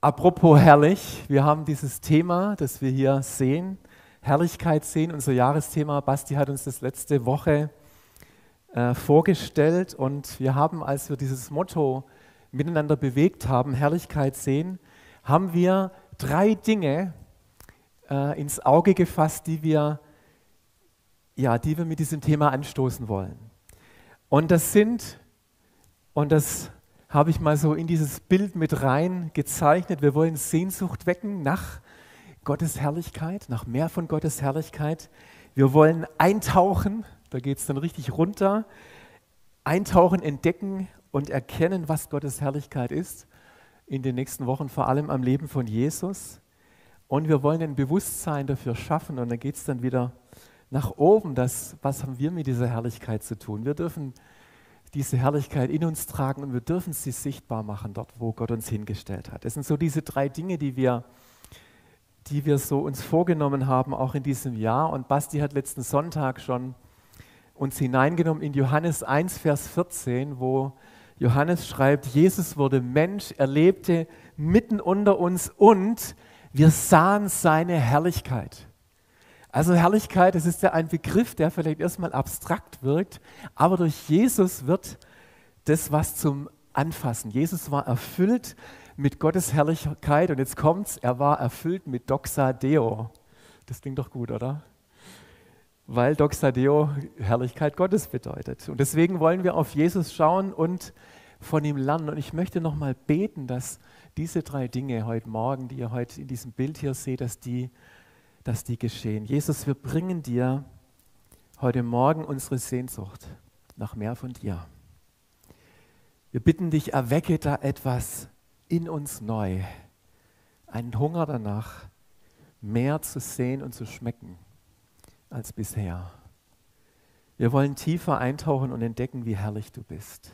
Apropos herrlich, wir haben dieses Thema, das wir hier sehen, Herrlichkeit sehen, unser Jahresthema. Basti hat uns das letzte Woche äh, vorgestellt und wir haben, als wir dieses Motto miteinander bewegt haben, Herrlichkeit sehen, haben wir drei Dinge äh, ins Auge gefasst, die wir, ja, die wir mit diesem Thema anstoßen wollen. Und das sind, und das habe ich mal so in dieses Bild mit rein gezeichnet. Wir wollen Sehnsucht wecken nach Gottes Herrlichkeit, nach mehr von Gottes Herrlichkeit. Wir wollen eintauchen, da geht es dann richtig runter. Eintauchen, entdecken und erkennen, was Gottes Herrlichkeit ist. In den nächsten Wochen vor allem am Leben von Jesus. Und wir wollen ein Bewusstsein dafür schaffen. Und dann geht es dann wieder nach oben. Das, was haben wir mit dieser Herrlichkeit zu tun? Wir dürfen diese Herrlichkeit in uns tragen und wir dürfen sie sichtbar machen, dort, wo Gott uns hingestellt hat. Das sind so diese drei Dinge, die wir, die wir so uns vorgenommen haben, auch in diesem Jahr. Und Basti hat letzten Sonntag schon uns hineingenommen in Johannes 1, Vers 14, wo Johannes schreibt, Jesus wurde Mensch, er lebte mitten unter uns und wir sahen seine Herrlichkeit. Also Herrlichkeit, das ist ja ein Begriff, der vielleicht erstmal abstrakt wirkt, aber durch Jesus wird das was zum Anfassen. Jesus war erfüllt mit Gottes Herrlichkeit und jetzt kommt's, er war erfüllt mit Doxa Deo. Das klingt doch gut, oder? Weil Doxa Deo Herrlichkeit Gottes bedeutet. Und deswegen wollen wir auf Jesus schauen und von ihm lernen. Und ich möchte nochmal beten, dass diese drei Dinge heute Morgen, die ihr heute in diesem Bild hier seht, dass die dass die geschehen. Jesus, wir bringen dir heute Morgen unsere Sehnsucht nach mehr von dir. Wir bitten dich, erwecke da etwas in uns neu, einen Hunger danach, mehr zu sehen und zu schmecken als bisher. Wir wollen tiefer eintauchen und entdecken, wie herrlich du bist.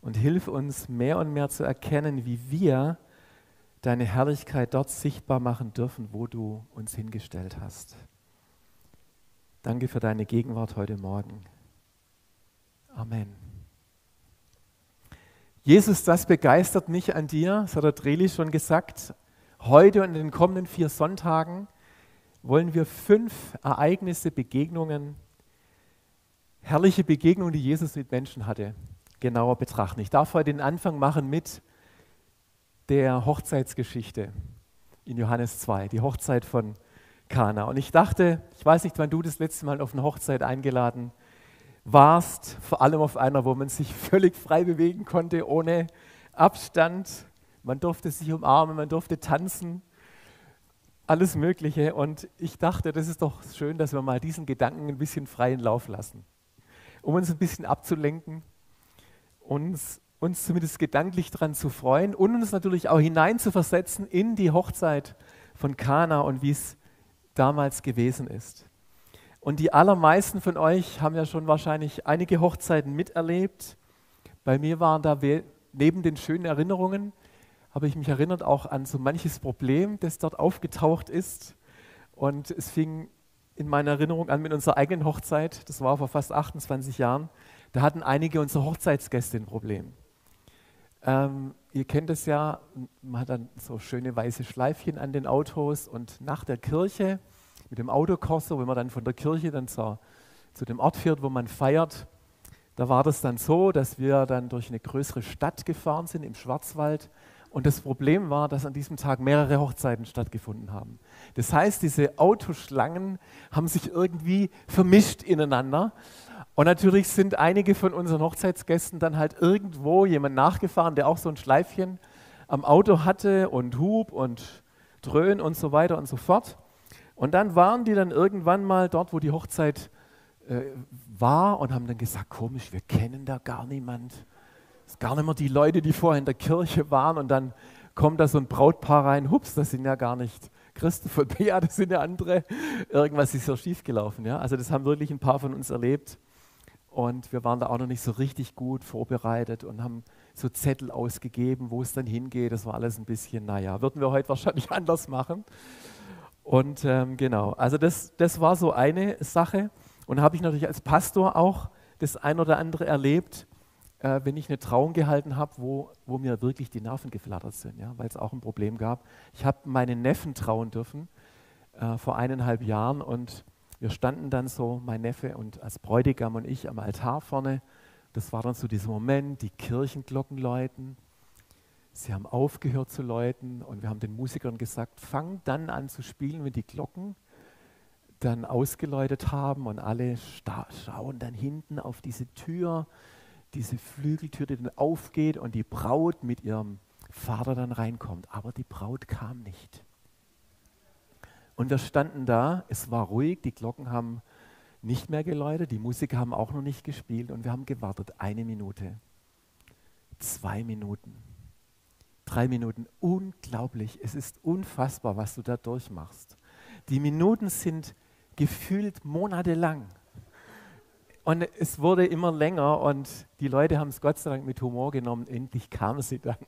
Und hilf uns mehr und mehr zu erkennen, wie wir deine Herrlichkeit dort sichtbar machen dürfen, wo du uns hingestellt hast. Danke für deine Gegenwart heute Morgen. Amen. Jesus, das begeistert mich an dir, das hat der Dreli schon gesagt. Heute und in den kommenden vier Sonntagen wollen wir fünf Ereignisse, Begegnungen, herrliche Begegnungen, die Jesus mit Menschen hatte, genauer betrachten. Ich darf heute den Anfang machen mit der Hochzeitsgeschichte in Johannes 2, die Hochzeit von Kana. Und ich dachte, ich weiß nicht, wann du das letzte Mal auf eine Hochzeit eingeladen warst, vor allem auf einer, wo man sich völlig frei bewegen konnte, ohne Abstand. Man durfte sich umarmen, man durfte tanzen, alles Mögliche. Und ich dachte, das ist doch schön, dass wir mal diesen Gedanken ein bisschen freien Lauf lassen, um uns ein bisschen abzulenken, uns uns zumindest gedanklich daran zu freuen und uns natürlich auch hineinzuversetzen in die Hochzeit von Kana und wie es damals gewesen ist. Und die allermeisten von euch haben ja schon wahrscheinlich einige Hochzeiten miterlebt. Bei mir waren da neben den schönen Erinnerungen, habe ich mich erinnert auch an so manches Problem, das dort aufgetaucht ist. Und es fing in meiner Erinnerung an mit unserer eigenen Hochzeit, das war vor fast 28 Jahren. Da hatten einige unserer Hochzeitsgäste ein Problem. Ähm, ihr kennt es ja, man hat dann so schöne weiße Schleifchen an den Autos und nach der Kirche mit dem Autokorso, wenn man dann von der Kirche dann zur, zu dem Ort fährt, wo man feiert, da war das dann so, dass wir dann durch eine größere Stadt gefahren sind im Schwarzwald und das Problem war, dass an diesem Tag mehrere Hochzeiten stattgefunden haben. Das heißt, diese Autoschlangen haben sich irgendwie vermischt ineinander und natürlich sind einige von unseren Hochzeitsgästen dann halt irgendwo jemand nachgefahren, der auch so ein Schleifchen am Auto hatte und Hub und Dröhn und so weiter und so fort. Und dann waren die dann irgendwann mal dort, wo die Hochzeit äh, war und haben dann gesagt, komisch, wir kennen da gar niemand. Das gar nicht mehr die Leute, die vorher in der Kirche waren und dann kommt da so ein Brautpaar rein, hups, das sind ja gar nicht Christoph und Bea, das sind ja andere. Irgendwas ist so schiefgelaufen. Ja? Also das haben wirklich ein paar von uns erlebt. Und wir waren da auch noch nicht so richtig gut vorbereitet und haben so Zettel ausgegeben, wo es dann hingeht. Das war alles ein bisschen, naja, würden wir heute wahrscheinlich anders machen. Und ähm, genau, also das, das war so eine Sache. Und habe ich natürlich als Pastor auch das ein oder andere erlebt, äh, wenn ich eine Trauung gehalten habe, wo, wo mir wirklich die Nerven geflattert sind, ja, weil es auch ein Problem gab. Ich habe meinen Neffen trauen dürfen äh, vor eineinhalb Jahren und wir standen dann so, mein Neffe und als Bräutigam und ich am Altar vorne. Das war dann so dieser Moment, die Kirchenglocken läuten. Sie haben aufgehört zu läuten und wir haben den Musikern gesagt, fang dann an zu spielen, wenn die Glocken dann ausgeläutet haben und alle schauen dann hinten auf diese Tür, diese Flügeltür, die dann aufgeht und die Braut mit ihrem Vater dann reinkommt. Aber die Braut kam nicht. Und wir standen da, es war ruhig, die Glocken haben nicht mehr geläutet, die Musiker haben auch noch nicht gespielt und wir haben gewartet. Eine Minute, zwei Minuten, drei Minuten. Unglaublich, es ist unfassbar, was du da durchmachst. Die Minuten sind gefühlt monatelang. Und es wurde immer länger und die Leute haben es Gott sei Dank mit Humor genommen. Endlich kam sie dann.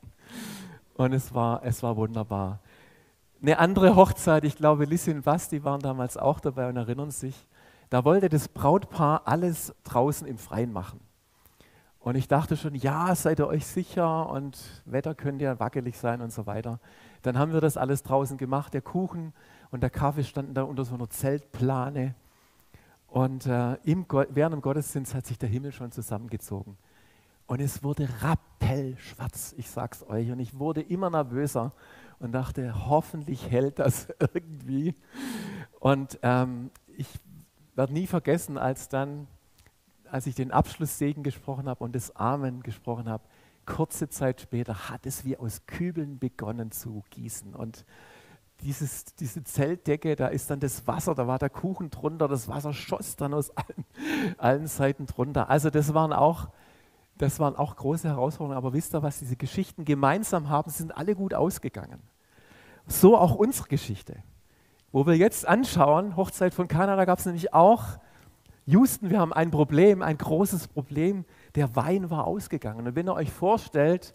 Und es war, es war wunderbar. Eine andere Hochzeit, ich glaube, Lissi und Basti waren damals auch dabei und erinnern sich. Da wollte das Brautpaar alles draußen im Freien machen. Und ich dachte schon, ja, seid ihr euch sicher und Wetter könnte ja wackelig sein und so weiter. Dann haben wir das alles draußen gemacht. Der Kuchen und der Kaffee standen da unter so einer Zeltplane. Und äh, im während dem Gottesdienst hat sich der Himmel schon zusammengezogen. Und es wurde rappelschwarz, ich sag's euch. Und ich wurde immer nervöser und dachte, hoffentlich hält das irgendwie. Und ähm, ich werde nie vergessen, als dann, als ich den Abschlusssegen gesprochen habe und das Amen gesprochen habe, kurze Zeit später hat es wie aus Kübeln begonnen zu gießen. Und dieses, diese Zeltdecke, da ist dann das Wasser, da war der Kuchen drunter, das Wasser schoss dann aus allen, allen Seiten drunter. Also das waren auch, das waren auch große Herausforderungen. Aber wisst ihr, was diese Geschichten gemeinsam haben? Sie sind alle gut ausgegangen. So auch unsere Geschichte. Wo wir jetzt anschauen, Hochzeit von Kanada gab es nämlich auch Houston, wir haben ein Problem, ein großes Problem. Der Wein war ausgegangen. Und wenn ihr euch vorstellt,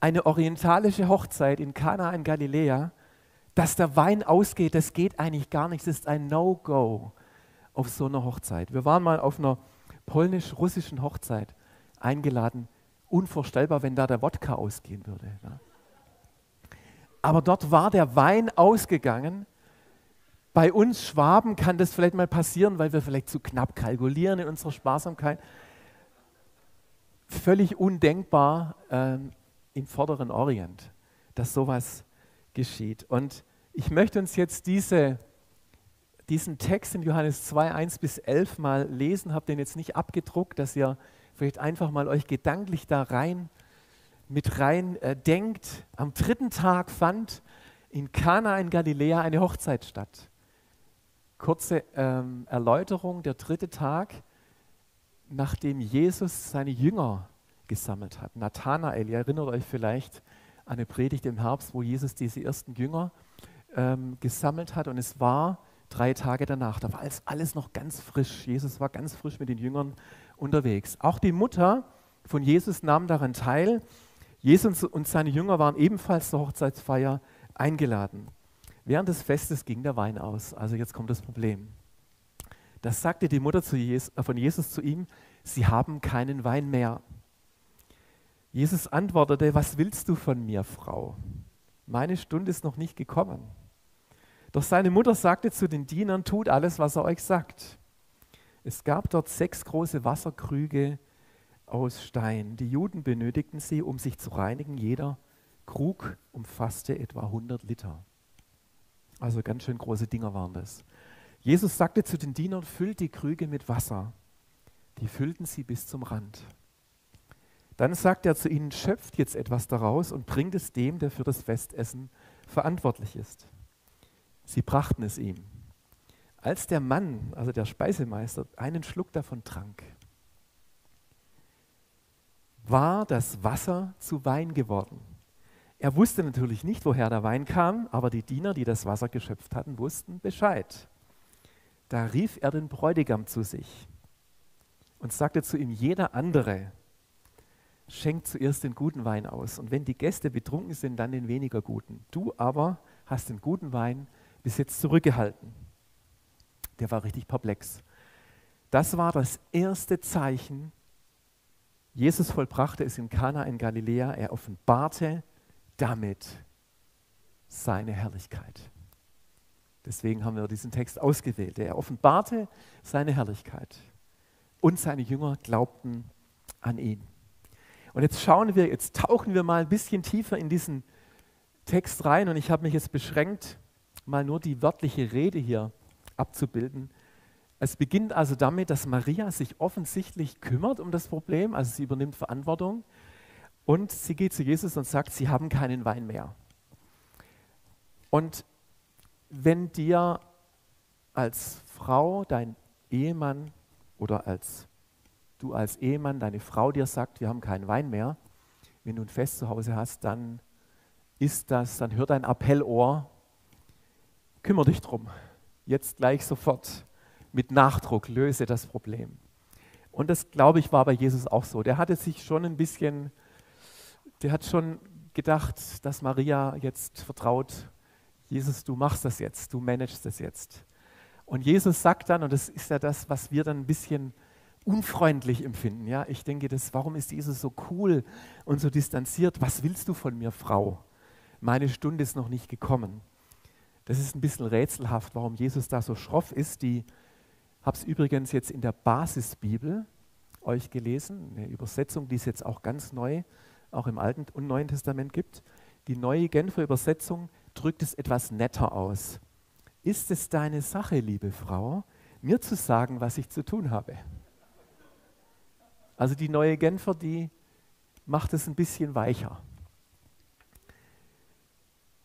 eine orientalische Hochzeit in Kana in Galiläa, dass der Wein ausgeht, das geht eigentlich gar nicht. Es ist ein No-Go auf so einer Hochzeit. Wir waren mal auf einer polnisch-russischen Hochzeit eingeladen. Unvorstellbar, wenn da der Wodka ausgehen würde. Ja. Aber dort war der Wein ausgegangen. Bei uns Schwaben kann das vielleicht mal passieren, weil wir vielleicht zu knapp kalkulieren in unserer Sparsamkeit. Völlig undenkbar äh, im vorderen Orient, dass sowas geschieht. Und ich möchte uns jetzt diese, diesen Text in Johannes 2, 1 bis 11 mal lesen, habe den jetzt nicht abgedruckt, dass ihr vielleicht einfach mal euch gedanklich da rein mit rein äh, denkt. Am dritten Tag fand in Kana in Galiläa eine Hochzeit statt. Kurze ähm, Erläuterung, der dritte Tag, nachdem Jesus seine Jünger gesammelt hat. Nathanael, ihr erinnert euch vielleicht an eine Predigt im Herbst, wo Jesus diese ersten Jünger ähm, gesammelt hat und es war drei Tage danach. Da war alles, alles noch ganz frisch. Jesus war ganz frisch mit den Jüngern unterwegs. Auch die Mutter von Jesus nahm daran teil. Jesus und seine Jünger waren ebenfalls zur Hochzeitsfeier eingeladen. Während des Festes ging der Wein aus. Also jetzt kommt das Problem. Das sagte die Mutter äh, von Jesus zu ihm, sie haben keinen Wein mehr. Jesus antwortete, was willst du von mir, Frau? Meine Stunde ist noch nicht gekommen. Doch seine Mutter sagte zu den Dienern, tut alles, was er euch sagt. Es gab dort sechs große Wasserkrüge aus Stein. Die Juden benötigten sie, um sich zu reinigen. Jeder Krug umfasste etwa 100 Liter. Also ganz schön große Dinger waren das. Jesus sagte zu den Dienern, füllt die Krüge mit Wasser. Die füllten sie bis zum Rand. Dann sagt er zu ihnen, schöpft jetzt etwas daraus und bringt es dem, der für das Festessen verantwortlich ist. Sie brachten es ihm. Als der Mann, also der Speisemeister, einen Schluck davon trank, war das Wasser zu Wein geworden. Er wusste natürlich nicht, woher der Wein kam, aber die Diener, die das Wasser geschöpft hatten, wussten Bescheid. Da rief er den Bräutigam zu sich und sagte zu ihm, jeder andere schenkt zuerst den guten Wein aus und wenn die Gäste betrunken sind, dann den weniger guten. Du aber hast den guten Wein bis jetzt zurückgehalten. Der war richtig perplex. Das war das erste Zeichen, Jesus vollbrachte es in Kana in Galiläa. Er offenbarte damit seine Herrlichkeit. Deswegen haben wir diesen Text ausgewählt. Er offenbarte seine Herrlichkeit und seine Jünger glaubten an ihn. Und jetzt schauen wir, jetzt tauchen wir mal ein bisschen tiefer in diesen Text rein und ich habe mich jetzt beschränkt, mal nur die wörtliche Rede hier abzubilden. Es beginnt also damit, dass Maria sich offensichtlich kümmert um das Problem, also sie übernimmt Verantwortung und sie geht zu Jesus und sagt, sie haben keinen Wein mehr. Und wenn dir als Frau dein Ehemann oder als du als Ehemann deine Frau dir sagt, wir haben keinen Wein mehr, wenn du ein Fest zu Hause hast, dann ist das, dann hört dein Appellohr, kümmere dich drum. Jetzt gleich sofort mit Nachdruck löse das Problem. Und das, glaube ich, war bei Jesus auch so. Der hatte sich schon ein bisschen, der hat schon gedacht, dass Maria jetzt vertraut, Jesus, du machst das jetzt, du managst das jetzt. Und Jesus sagt dann, und das ist ja das, was wir dann ein bisschen unfreundlich empfinden. Ja, ich denke, das, warum ist Jesus so cool und so distanziert? Was willst du von mir, Frau? Meine Stunde ist noch nicht gekommen. Das ist ein bisschen rätselhaft, warum Jesus da so schroff ist. Die habe es übrigens jetzt in der Basisbibel euch gelesen, eine Übersetzung, die es jetzt auch ganz neu, auch im Alten und Neuen Testament gibt. Die neue Genfer Übersetzung drückt es etwas netter aus. Ist es deine Sache, liebe Frau, mir zu sagen, was ich zu tun habe? Also die neue Genfer, die macht es ein bisschen weicher.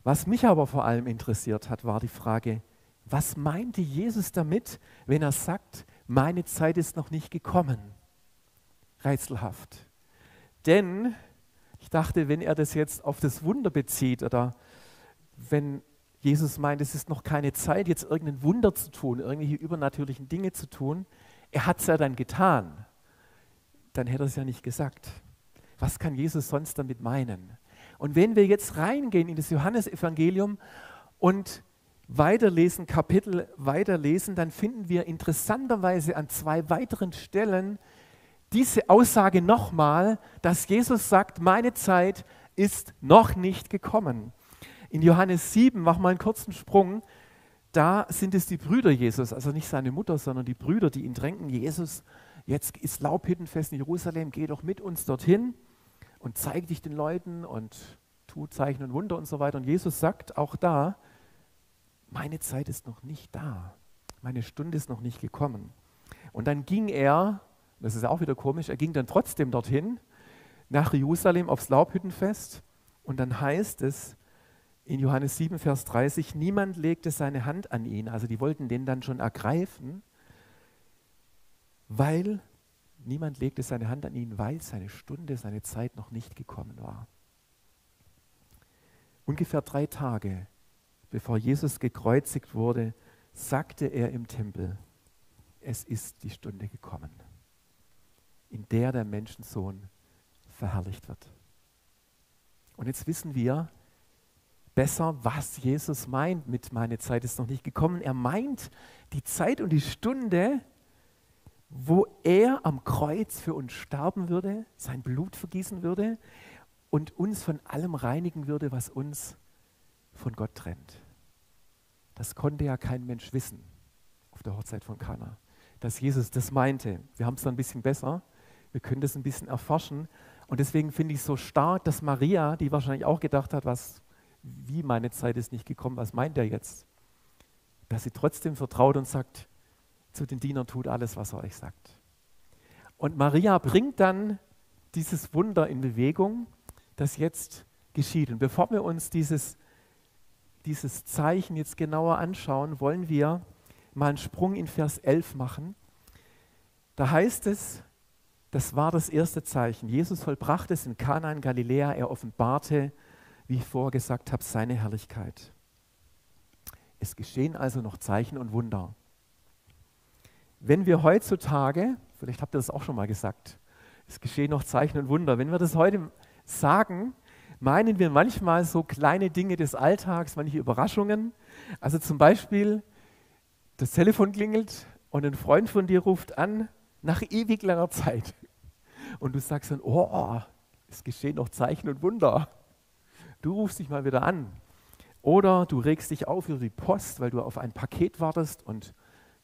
Was mich aber vor allem interessiert hat, war die Frage, was meinte Jesus damit, wenn er sagt, meine Zeit ist noch nicht gekommen? Rätselhaft. Denn ich dachte, wenn er das jetzt auf das Wunder bezieht oder wenn Jesus meint, es ist noch keine Zeit, jetzt irgendein Wunder zu tun, irgendwelche übernatürlichen Dinge zu tun, er hat es ja dann getan dann hätte er es ja nicht gesagt. Was kann Jesus sonst damit meinen? Und wenn wir jetzt reingehen in das Johannesevangelium und weiterlesen, Kapitel weiterlesen, dann finden wir interessanterweise an zwei weiteren Stellen diese Aussage nochmal, dass Jesus sagt, meine Zeit ist noch nicht gekommen. In Johannes 7, mach mal einen kurzen Sprung, da sind es die Brüder Jesus, also nicht seine Mutter, sondern die Brüder, die ihn drängen, Jesus, jetzt ist Laubhüttenfest in Jerusalem, geh doch mit uns dorthin und zeig dich den Leuten und tu Zeichen und Wunder und so weiter. Und Jesus sagt auch da, meine Zeit ist noch nicht da, meine Stunde ist noch nicht gekommen. Und dann ging er, das ist auch wieder komisch, er ging dann trotzdem dorthin, nach Jerusalem aufs Laubhüttenfest. Und dann heißt es in Johannes 7, Vers 30, niemand legte seine Hand an ihn. Also die wollten den dann schon ergreifen weil niemand legte seine Hand an ihn, weil seine Stunde, seine Zeit noch nicht gekommen war. Ungefähr drei Tage bevor Jesus gekreuzigt wurde, sagte er im Tempel, es ist die Stunde gekommen, in der der Menschensohn verherrlicht wird. Und jetzt wissen wir besser, was Jesus meint mit meine Zeit ist noch nicht gekommen. Er meint die Zeit und die Stunde, wo er am Kreuz für uns sterben würde, sein Blut vergießen würde und uns von allem reinigen würde, was uns von Gott trennt. Das konnte ja kein Mensch wissen auf der Hochzeit von Kana, dass Jesus das meinte. Wir haben es dann ein bisschen besser, wir können das ein bisschen erforschen und deswegen finde ich es so stark, dass Maria, die wahrscheinlich auch gedacht hat, was, wie meine Zeit ist nicht gekommen, was meint er jetzt? Dass sie trotzdem vertraut und sagt, zu den Dienern, tut alles, was er euch sagt. Und Maria bringt dann dieses Wunder in Bewegung, das jetzt geschieht. Und bevor wir uns dieses, dieses Zeichen jetzt genauer anschauen, wollen wir mal einen Sprung in Vers 11 machen. Da heißt es, das war das erste Zeichen. Jesus vollbrachte es in Kana in Galiläa. Er offenbarte, wie ich vorher gesagt habe, seine Herrlichkeit. Es geschehen also noch Zeichen und Wunder. Wenn wir heutzutage, vielleicht habt ihr das auch schon mal gesagt, es geschehen noch Zeichen und Wunder, wenn wir das heute sagen, meinen wir manchmal so kleine Dinge des Alltags, manche Überraschungen. Also zum Beispiel, das Telefon klingelt und ein Freund von dir ruft an nach ewig langer Zeit und du sagst dann, oh, es geschehen noch Zeichen und Wunder. Du rufst dich mal wieder an. Oder du regst dich auf über die Post, weil du auf ein Paket wartest und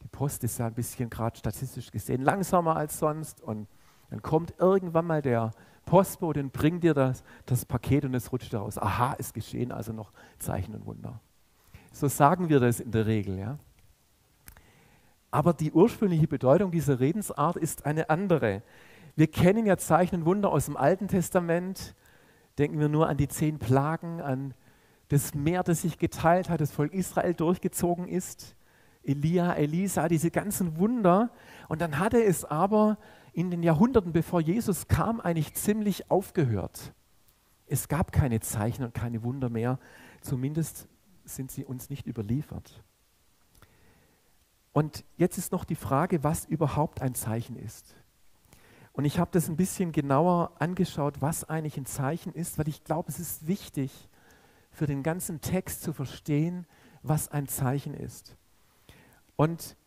die Post ist ja ein bisschen gerade statistisch gesehen langsamer als sonst und dann kommt irgendwann mal der Postbote und bringt dir das, das Paket und es rutscht raus. Aha, es geschehen also noch Zeichen und Wunder. So sagen wir das in der Regel. Ja? Aber die ursprüngliche Bedeutung dieser Redensart ist eine andere. Wir kennen ja Zeichen und Wunder aus dem Alten Testament. Denken wir nur an die zehn Plagen, an das Meer, das sich geteilt hat, das Volk Israel durchgezogen ist. Elia, Elisa, diese ganzen Wunder. Und dann hatte es aber in den Jahrhunderten, bevor Jesus kam, eigentlich ziemlich aufgehört. Es gab keine Zeichen und keine Wunder mehr. Zumindest sind sie uns nicht überliefert. Und jetzt ist noch die Frage, was überhaupt ein Zeichen ist. Und ich habe das ein bisschen genauer angeschaut, was eigentlich ein Zeichen ist, weil ich glaube, es ist wichtig für den ganzen Text zu verstehen, was ein Zeichen ist. Und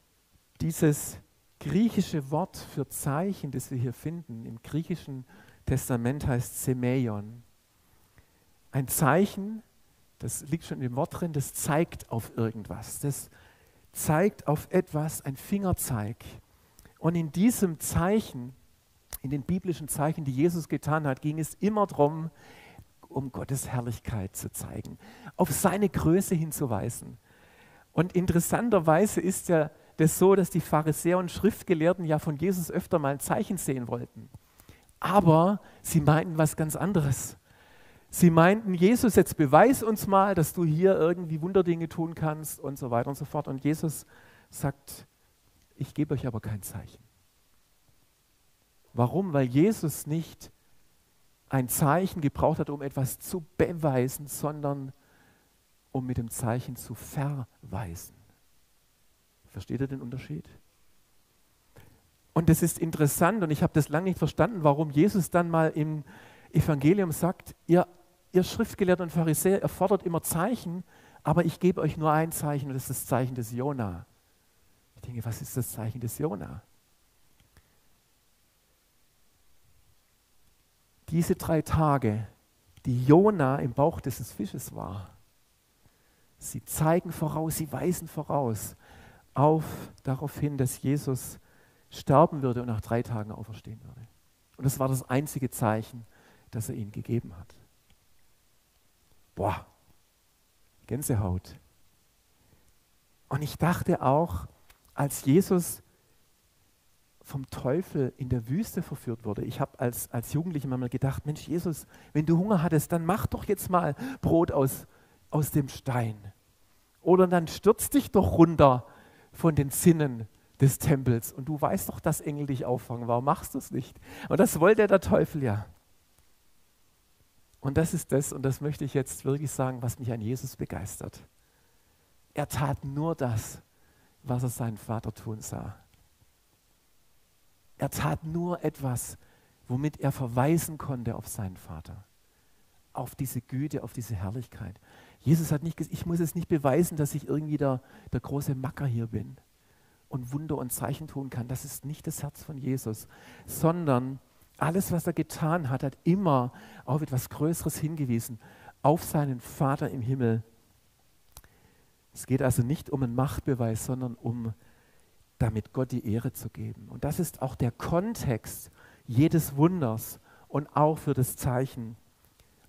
dieses griechische Wort für Zeichen, das wir hier finden, im griechischen Testament heißt Semeion. Ein Zeichen, das liegt schon im Wort drin, das zeigt auf irgendwas. Das zeigt auf etwas, ein Fingerzeig. Und in diesem Zeichen, in den biblischen Zeichen, die Jesus getan hat, ging es immer darum, um Gottes Herrlichkeit zu zeigen, auf seine Größe hinzuweisen. Und interessanterweise ist ja das so, dass die Pharisäer und Schriftgelehrten ja von Jesus öfter mal ein Zeichen sehen wollten. Aber sie meinten was ganz anderes. Sie meinten, Jesus, jetzt beweis uns mal, dass du hier irgendwie Wunderdinge tun kannst und so weiter und so fort. Und Jesus sagt, ich gebe euch aber kein Zeichen. Warum? Weil Jesus nicht ein Zeichen gebraucht hat, um etwas zu beweisen, sondern um mit dem Zeichen zu verweisen. Versteht ihr den Unterschied? Und das ist interessant und ich habe das lange nicht verstanden, warum Jesus dann mal im Evangelium sagt, ihr, ihr Schriftgelehrten und Pharisäer, ihr fordert immer Zeichen, aber ich gebe euch nur ein Zeichen und das ist das Zeichen des Jona. Ich denke, was ist das Zeichen des Jona? Diese drei Tage, die Jona im Bauch dieses Fisches war, sie zeigen voraus, sie weisen voraus, auf darauf hin, dass Jesus sterben würde und nach drei Tagen auferstehen würde. Und das war das einzige Zeichen, das er ihnen gegeben hat. Boah, Gänsehaut. Und ich dachte auch, als Jesus vom Teufel in der Wüste verführt wurde, ich habe als, als Jugendlicher mal gedacht, Mensch Jesus, wenn du Hunger hattest, dann mach doch jetzt mal Brot aus, aus dem Stein. Oder dann stürz dich doch runter von den Sinnen des Tempels. Und du weißt doch, dass Engel dich auffangen. Warum machst du es nicht? Und das wollte der Teufel ja. Und das ist das, und das möchte ich jetzt wirklich sagen, was mich an Jesus begeistert. Er tat nur das, was er seinen Vater tun sah. Er tat nur etwas, womit er verweisen konnte auf seinen Vater, auf diese Güte, auf diese Herrlichkeit. Jesus hat nicht gesagt, ich muss es nicht beweisen, dass ich irgendwie der, der große Macker hier bin und Wunder und Zeichen tun kann. Das ist nicht das Herz von Jesus, sondern alles, was er getan hat, hat immer auf etwas Größeres hingewiesen, auf seinen Vater im Himmel. Es geht also nicht um einen Machtbeweis, sondern um damit Gott die Ehre zu geben. Und das ist auch der Kontext jedes Wunders und auch für das Zeichen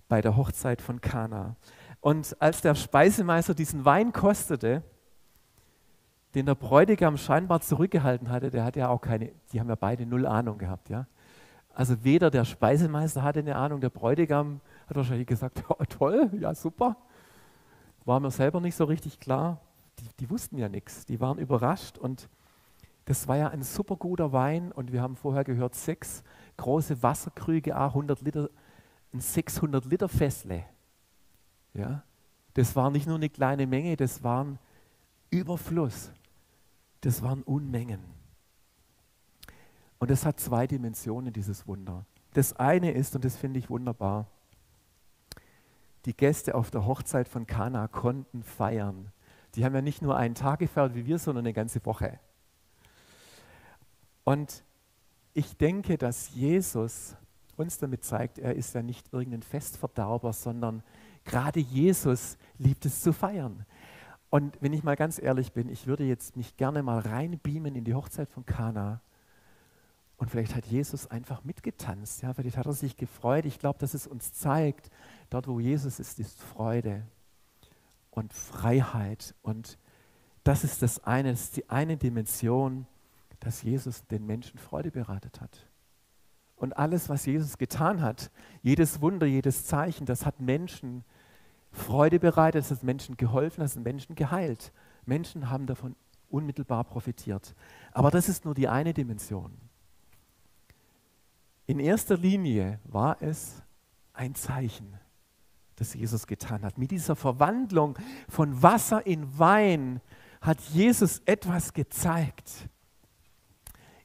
bei der Hochzeit von Kana. Und als der Speisemeister diesen Wein kostete, den der Bräutigam scheinbar zurückgehalten hatte, der hat ja auch keine, die haben ja beide null Ahnung gehabt, ja. Also weder der Speisemeister hatte eine Ahnung, der Bräutigam hat wahrscheinlich gesagt, ja, toll, ja super. War mir selber nicht so richtig klar. Die, die wussten ja nichts, die waren überrascht und das war ja ein super guter Wein und wir haben vorher gehört, sechs große Wasserkrüge, 100 Liter, ein 600 Liter Fässle. Ja? Das war nicht nur eine kleine Menge, das waren Überfluss. Das waren Unmengen. Und das hat zwei Dimensionen, dieses Wunder. Das eine ist, und das finde ich wunderbar, die Gäste auf der Hochzeit von Kana konnten feiern. Die haben ja nicht nur einen Tag gefeiert wie wir, sondern eine ganze Woche. Und ich denke, dass Jesus uns damit zeigt, er ist ja nicht irgendein Festverderber, sondern gerade Jesus liebt es zu feiern. Und wenn ich mal ganz ehrlich bin, ich würde jetzt mich gerne mal reinbeamen in die Hochzeit von Kana. Und vielleicht hat Jesus einfach mitgetanzt, ja, vielleicht hat er sich gefreut. Ich glaube, dass es uns zeigt, dort wo Jesus ist, ist Freude und Freiheit. Und das ist das eine, das ist die eine Dimension, dass Jesus den Menschen Freude bereitet hat. Und alles, was Jesus getan hat, jedes Wunder, jedes Zeichen, das hat Menschen Freude bereitet, das hat Menschen geholfen, das hat Menschen geheilt. Menschen haben davon unmittelbar profitiert. Aber das ist nur die eine Dimension. In erster Linie war es ein Zeichen, das Jesus getan hat. Mit dieser Verwandlung von Wasser in Wein hat Jesus etwas gezeigt.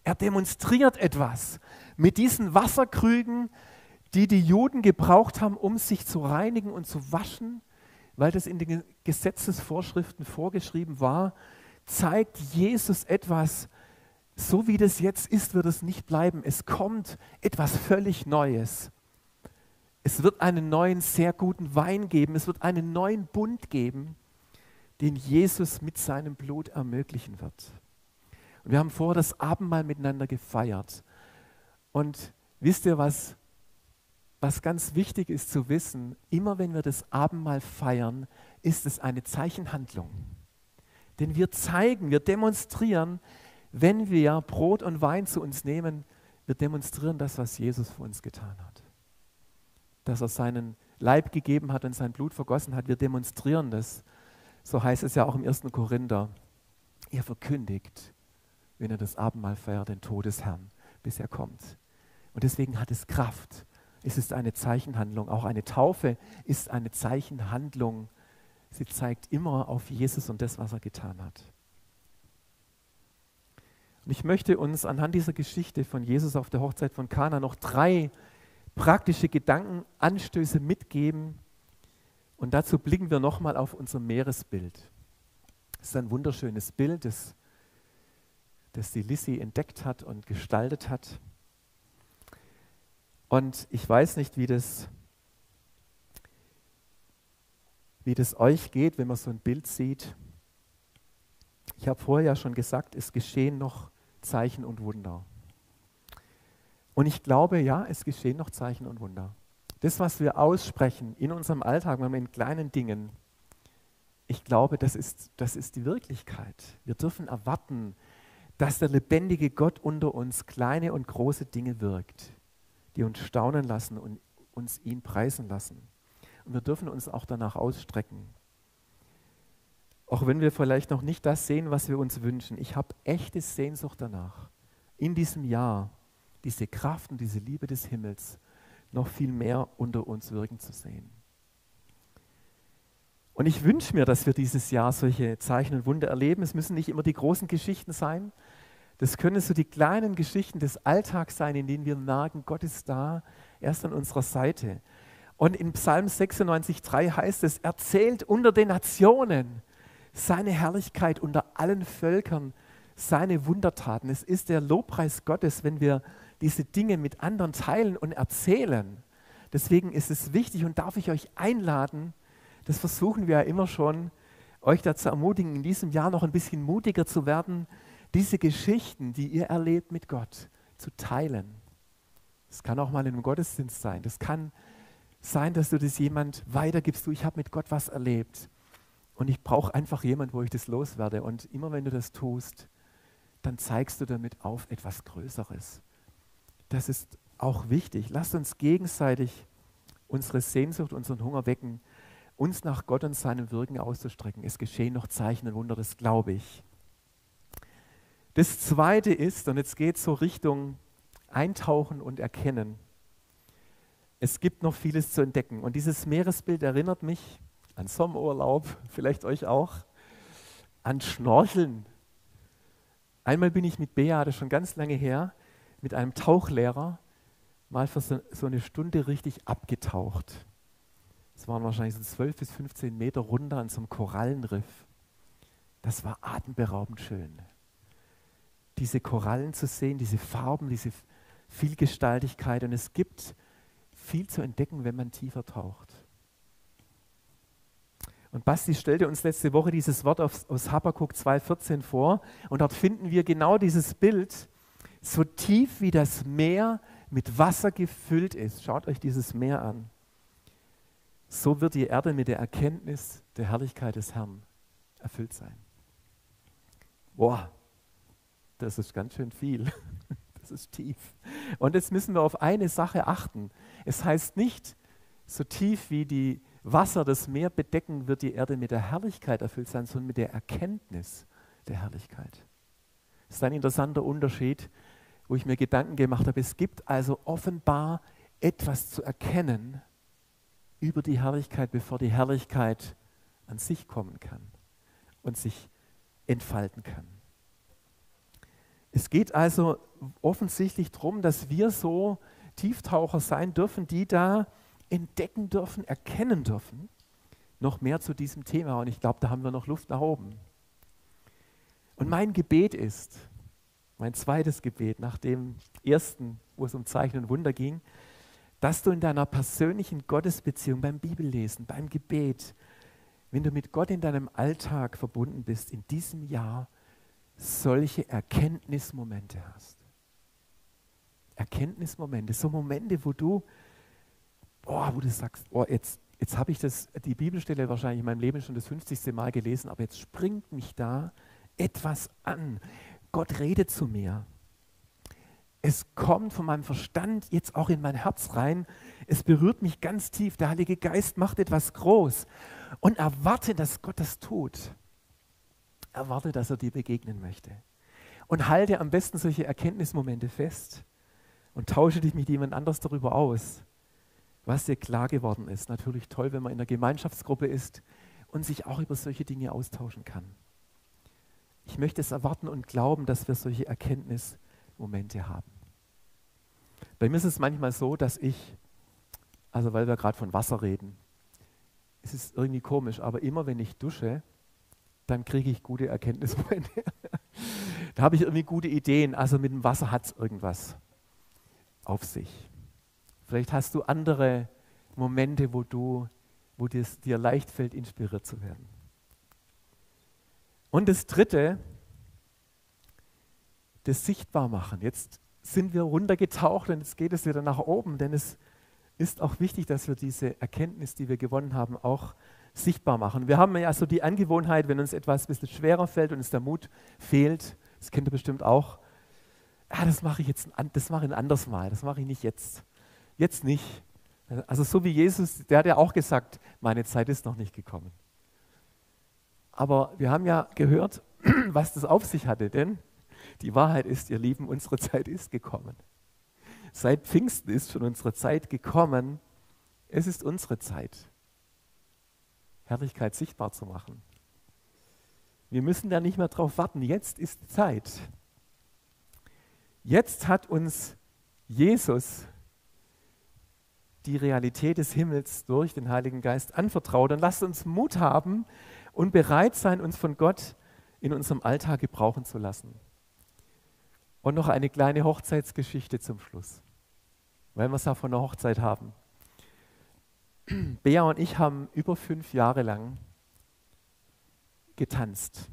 Er demonstriert etwas mit diesen Wasserkrügen, die die Juden gebraucht haben, um sich zu reinigen und zu waschen, weil das in den Gesetzesvorschriften vorgeschrieben war, zeigt Jesus etwas, so wie das jetzt ist, wird es nicht bleiben. Es kommt etwas völlig Neues. Es wird einen neuen, sehr guten Wein geben. Es wird einen neuen Bund geben, den Jesus mit seinem Blut ermöglichen wird. Und wir haben vorher das Abendmahl miteinander gefeiert. Und wisst ihr, was, was ganz wichtig ist zu wissen? Immer wenn wir das Abendmahl feiern, ist es eine Zeichenhandlung. Denn wir zeigen, wir demonstrieren, wenn wir Brot und Wein zu uns nehmen, wir demonstrieren das, was Jesus für uns getan hat. Dass er seinen Leib gegeben hat und sein Blut vergossen hat, wir demonstrieren das. So heißt es ja auch im 1. Korinther. Ihr verkündigt wenn er das Abendmahl feiert, den Tod des Herrn, bis er kommt. Und deswegen hat es Kraft. Es ist eine Zeichenhandlung. Auch eine Taufe ist eine Zeichenhandlung. Sie zeigt immer auf Jesus und das, was er getan hat. Und ich möchte uns anhand dieser Geschichte von Jesus auf der Hochzeit von Kana noch drei praktische Gedankenanstöße mitgeben. Und dazu blicken wir nochmal auf unser Meeresbild. Es ist ein wunderschönes Bild, das das die Lissy entdeckt hat und gestaltet hat. Und ich weiß nicht, wie das, wie das euch geht, wenn man so ein Bild sieht. Ich habe vorher ja schon gesagt, es geschehen noch Zeichen und Wunder. Und ich glaube, ja, es geschehen noch Zeichen und Wunder. Das, was wir aussprechen in unserem Alltag, in kleinen Dingen, ich glaube, das ist, das ist die Wirklichkeit. Wir dürfen erwarten, dass der lebendige Gott unter uns kleine und große Dinge wirkt, die uns staunen lassen und uns ihn preisen lassen. Und wir dürfen uns auch danach ausstrecken. Auch wenn wir vielleicht noch nicht das sehen, was wir uns wünschen. Ich habe echte Sehnsucht danach, in diesem Jahr diese Kraft und diese Liebe des Himmels noch viel mehr unter uns wirken zu sehen. Und ich wünsche mir, dass wir dieses Jahr solche Zeichen und Wunder erleben. Es müssen nicht immer die großen Geschichten sein. Das können so die kleinen Geschichten des Alltags sein, in denen wir merken, Gott ist da, er ist an unserer Seite. Und in Psalm 96,3 heißt es, erzählt unter den Nationen seine Herrlichkeit unter allen Völkern, seine Wundertaten. Es ist der Lobpreis Gottes, wenn wir diese Dinge mit anderen teilen und erzählen. Deswegen ist es wichtig und darf ich euch einladen, das versuchen wir ja immer schon, euch dazu ermutigen, in diesem Jahr noch ein bisschen mutiger zu werden, diese Geschichten, die ihr erlebt mit Gott, zu teilen. Es kann auch mal in einem Gottesdienst sein. Das kann sein, dass du das jemand weitergibst. Du, ich habe mit Gott was erlebt und ich brauche einfach jemand, wo ich das loswerde. Und immer wenn du das tust, dann zeigst du damit auf etwas Größeres. Das ist auch wichtig. Lasst uns gegenseitig unsere Sehnsucht, unseren Hunger wecken uns nach Gott und seinem Wirken auszustrecken. Es geschehen noch Zeichen und Wunder, das glaube ich. Das Zweite ist, und jetzt geht es so Richtung Eintauchen und Erkennen. Es gibt noch vieles zu entdecken. Und dieses Meeresbild erinnert mich an Sommerurlaub, vielleicht euch auch, an Schnorcheln. Einmal bin ich mit Bea, das ist schon ganz lange her, mit einem Tauchlehrer mal für so, eine Stunde richtig abgetaucht. Es waren wahrscheinlich so 12 bis 15 Meter runter an so einem Korallenriff. Das war atemberaubend schön. Diese Korallen zu sehen, diese Farben, diese Vielgestaltigkeit und es gibt viel zu entdecken, wenn man tiefer taucht. Und Basti stellte uns letzte Woche dieses Wort aus, aus Habakkuk 2,14 vor und dort finden wir genau dieses Bild, so tief wie das Meer mit Wasser gefüllt ist. Schaut euch dieses Meer an. So wird die Erde mit der Erkenntnis der Herrlichkeit des Herrn erfüllt sein. Boah, das ist ganz schön viel. Das ist tief. Und jetzt müssen wir auf eine Sache achten. Es heißt nicht, so tief wie die Wasser das Meer bedecken, wird die Erde mit der Herrlichkeit erfüllt sein, sondern mit der Erkenntnis der Herrlichkeit. Das ist ein interessanter Unterschied, wo ich mir Gedanken gemacht habe. Es gibt also offenbar etwas zu erkennen über die Herrlichkeit, bevor die Herrlichkeit an sich kommen kann und sich entfalten kann. Es geht also offensichtlich darum, dass wir so Tieftaucher sein dürfen, die da entdecken dürfen, erkennen dürfen, noch mehr zu diesem Thema. Und ich glaube, da haben wir noch Luft nach oben. Und mein Gebet ist, mein zweites Gebet nach dem ersten, wo es um Zeichen und Wunder ging, dass du in deiner persönlichen Gottesbeziehung, beim Bibellesen, beim Gebet, wenn du mit Gott in deinem Alltag verbunden bist, in diesem Jahr solche Erkenntnismomente hast. Erkenntnismomente, so Momente, wo du, oh, wo du sagst, oh, jetzt, jetzt habe ich das, die Bibelstelle wahrscheinlich in meinem Leben schon das 50. Mal gelesen, aber jetzt springt mich da etwas an. Gott redet zu mir. Es kommt von meinem Verstand jetzt auch in mein Herz rein. Es berührt mich ganz tief. Der Heilige Geist macht etwas groß und erwarte, dass Gott das tut. Erwarte, dass er dir begegnen möchte. Und halte am besten solche Erkenntnismomente fest und tausche dich mit jemand anders darüber aus, was dir klar geworden ist. Natürlich toll, wenn man in der Gemeinschaftsgruppe ist und sich auch über solche Dinge austauschen kann. Ich möchte es erwarten und glauben, dass wir solche Erkenntnismomente haben. Bei mir ist es manchmal so, dass ich, also weil wir gerade von Wasser reden, es ist irgendwie komisch, aber immer wenn ich dusche, dann kriege ich gute Erkenntnismomente. da habe ich irgendwie gute Ideen. Also mit dem Wasser hat es irgendwas auf sich. Vielleicht hast du andere Momente, wo du, wo es dir leicht fällt, inspiriert zu werden. Und das dritte, das Sichtbarmachen. Jetzt sind wir runtergetaucht und jetzt geht es wieder nach oben, denn es ist auch wichtig, dass wir diese Erkenntnis, die wir gewonnen haben, auch sichtbar machen. Wir haben ja so die Angewohnheit, wenn uns etwas ein bisschen schwerer fällt und uns der Mut fehlt, das kennt ihr bestimmt auch, ah, das mache ich jetzt, das mache ich ein anderes Mal, das mache ich nicht jetzt. Jetzt nicht. Also so wie Jesus, der hat ja auch gesagt, meine Zeit ist noch nicht gekommen. Aber wir haben ja gehört, was das auf sich hatte, denn die Wahrheit ist, ihr Lieben, unsere Zeit ist gekommen. Seit Pfingsten ist schon unsere Zeit gekommen. Es ist unsere Zeit, Herrlichkeit sichtbar zu machen. Wir müssen da nicht mehr drauf warten. Jetzt ist Zeit. Jetzt hat uns Jesus die Realität des Himmels durch den Heiligen Geist anvertraut. Und lasst uns Mut haben und bereit sein, uns von Gott in unserem Alltag gebrauchen zu lassen. Und noch eine kleine Hochzeitsgeschichte zum Schluss, weil wir es ja von der Hochzeit haben. Bea und ich haben über fünf Jahre lang getanzt.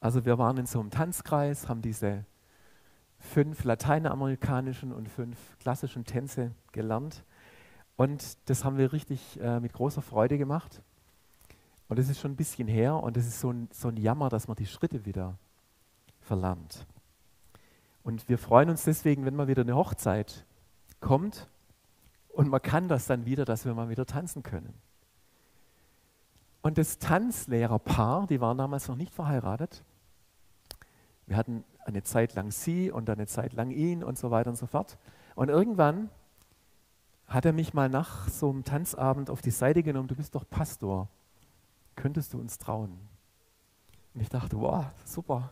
Also wir waren in so einem Tanzkreis, haben diese fünf lateinamerikanischen und fünf klassischen Tänze gelernt. Und das haben wir richtig äh, mit großer Freude gemacht. Und das ist schon ein bisschen her und das ist so ein, so ein Jammer, dass man die Schritte wieder verlernt. Und wir freuen uns deswegen, wenn mal wieder eine Hochzeit kommt und man kann das dann wieder, dass wir mal wieder tanzen können. Und das Tanzlehrerpaar, die waren damals noch nicht verheiratet. Wir hatten eine Zeit lang sie und eine Zeit lang ihn und so weiter und so fort. Und irgendwann hat er mich mal nach so einem Tanzabend auf die Seite genommen, du bist doch Pastor, könntest du uns trauen? Und ich dachte, wow, super.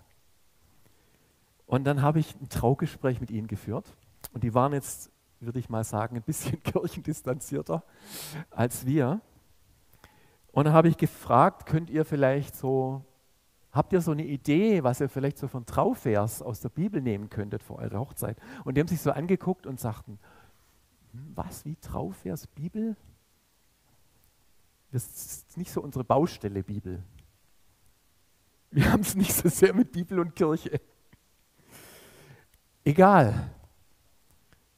Und dann habe ich ein Traugespräch mit ihnen geführt. Und die waren jetzt, würde ich mal sagen, ein bisschen kirchendistanzierter als wir. Und dann habe ich gefragt, könnt ihr vielleicht so Habt ihr so eine Idee, was ihr vielleicht so von Trauvers aus der Bibel nehmen könntet für eure Hochzeit? Und die haben sich so angeguckt und sagten, hm, was, wie Trauvers, Bibel? Das ist nicht so unsere Baustelle, Bibel. Wir haben es nicht so sehr mit Bibel und Kirche. Egal.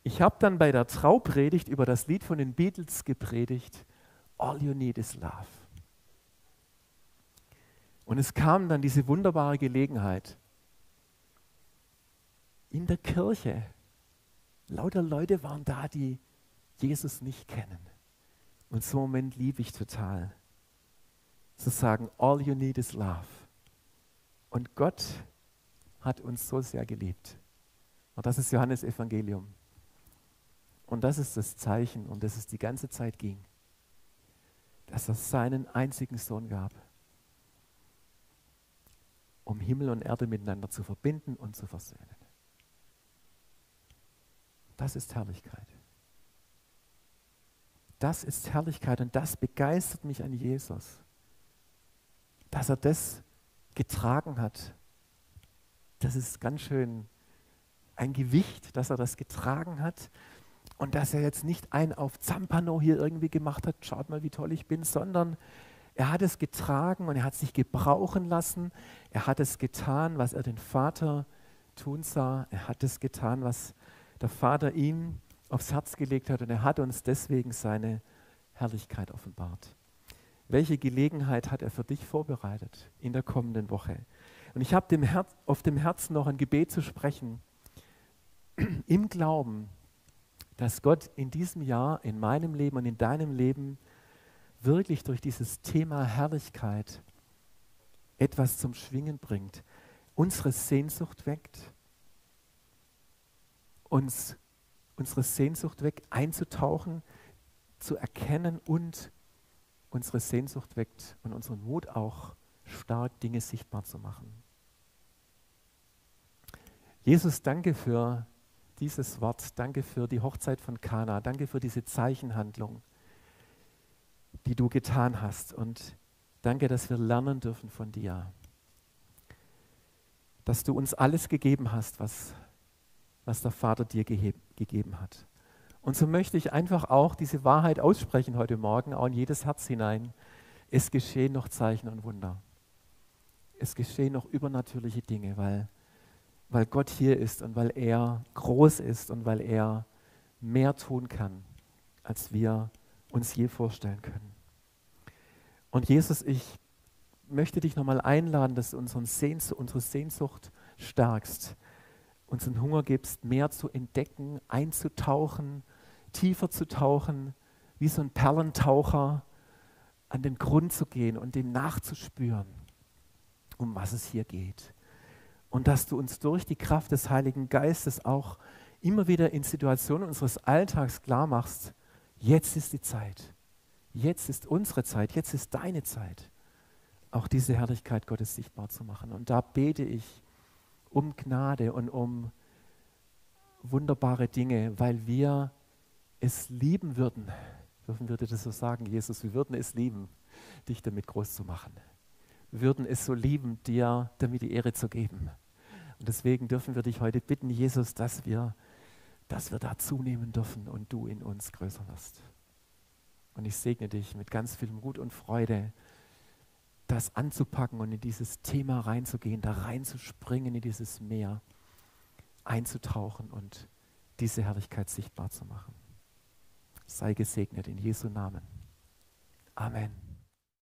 Ich habe dann bei der Traupredigt über das Lied von den Beatles gepredigt, All You Need is Love. Und es kam dann diese wunderbare Gelegenheit. In der Kirche, lauter Leute waren da, die Jesus nicht kennen. Und so einen Moment liebe ich total. Zu sagen, all you need is love. Und Gott hat uns so sehr geliebt. Und das ist Johannes Evangelium. Und das ist das Zeichen, um das es die ganze Zeit ging. Dass er seinen einzigen Sohn gab um Himmel und Erde miteinander zu verbinden und zu versöhnen. Das ist Herrlichkeit. Das ist Herrlichkeit und das begeistert mich an Jesus, dass er das getragen hat. Das ist ganz schön ein Gewicht, dass er das getragen hat und dass er jetzt nicht ein auf Zampano hier irgendwie gemacht hat, schaut mal, wie toll ich bin, sondern er hat es getragen und er hat sich gebrauchen lassen. Er hat es getan, was er den Vater tun sah. Er hat es getan, was der Vater ihm aufs Herz gelegt hat und er hat uns deswegen seine Herrlichkeit offenbart. Welche Gelegenheit hat er für dich vorbereitet in der kommenden Woche? Und ich habe auf dem Herzen noch ein Gebet zu sprechen, im Glauben, dass Gott in diesem Jahr, in meinem Leben und in deinem Leben wirklich durch dieses Thema Herrlichkeit etwas zum Schwingen bringt, unsere Sehnsucht weckt, uns unsere Sehnsucht weckt, einzutauchen, zu erkennen und unsere Sehnsucht weckt und unseren Mut auch stark, Dinge sichtbar zu machen. Jesus, danke für dieses Wort, danke für die Hochzeit von Kana, danke für diese Zeichenhandlung die du getan hast. Und danke, dass wir lernen dürfen von dir. Dass du uns alles gegeben hast, was, was der Vater dir gegeben hat. Und so möchte ich einfach auch diese Wahrheit aussprechen heute Morgen, auch in jedes Herz hinein. Es geschehen noch Zeichen und Wunder. Es geschehen noch übernatürliche Dinge, weil, weil Gott hier ist und weil er groß ist und weil er mehr tun kann, als wir uns je vorstellen können. Und Jesus, ich möchte dich nochmal einladen, dass du unseren Sehnsucht, unsere Sehnsucht stärkst, uns einen Hunger gibst, mehr zu entdecken, einzutauchen, tiefer zu tauchen, wie so ein Perlentaucher an den Grund zu gehen und dem nachzuspüren, um was es hier geht. Und dass du uns durch die Kraft des Heiligen Geistes auch immer wieder in Situationen unseres Alltags klar machst, Jetzt ist die Zeit. Jetzt ist unsere Zeit. Jetzt ist deine Zeit, auch diese Herrlichkeit Gottes sichtbar zu machen. Und da bete ich um Gnade und um wunderbare Dinge, weil wir es lieben würden. Dürfen wir das so sagen, Jesus? Wir würden es lieben, dich damit groß zu machen. Würden es so lieben, dir damit die Ehre zu geben. Und deswegen dürfen wir dich heute bitten, Jesus, dass wir dass wir da zunehmen dürfen und du in uns größer wirst. Und ich segne dich mit ganz viel Mut und Freude, das anzupacken und in dieses Thema reinzugehen, da reinzuspringen in dieses Meer, einzutauchen und diese Herrlichkeit sichtbar zu machen. Sei gesegnet in Jesu Namen. Amen.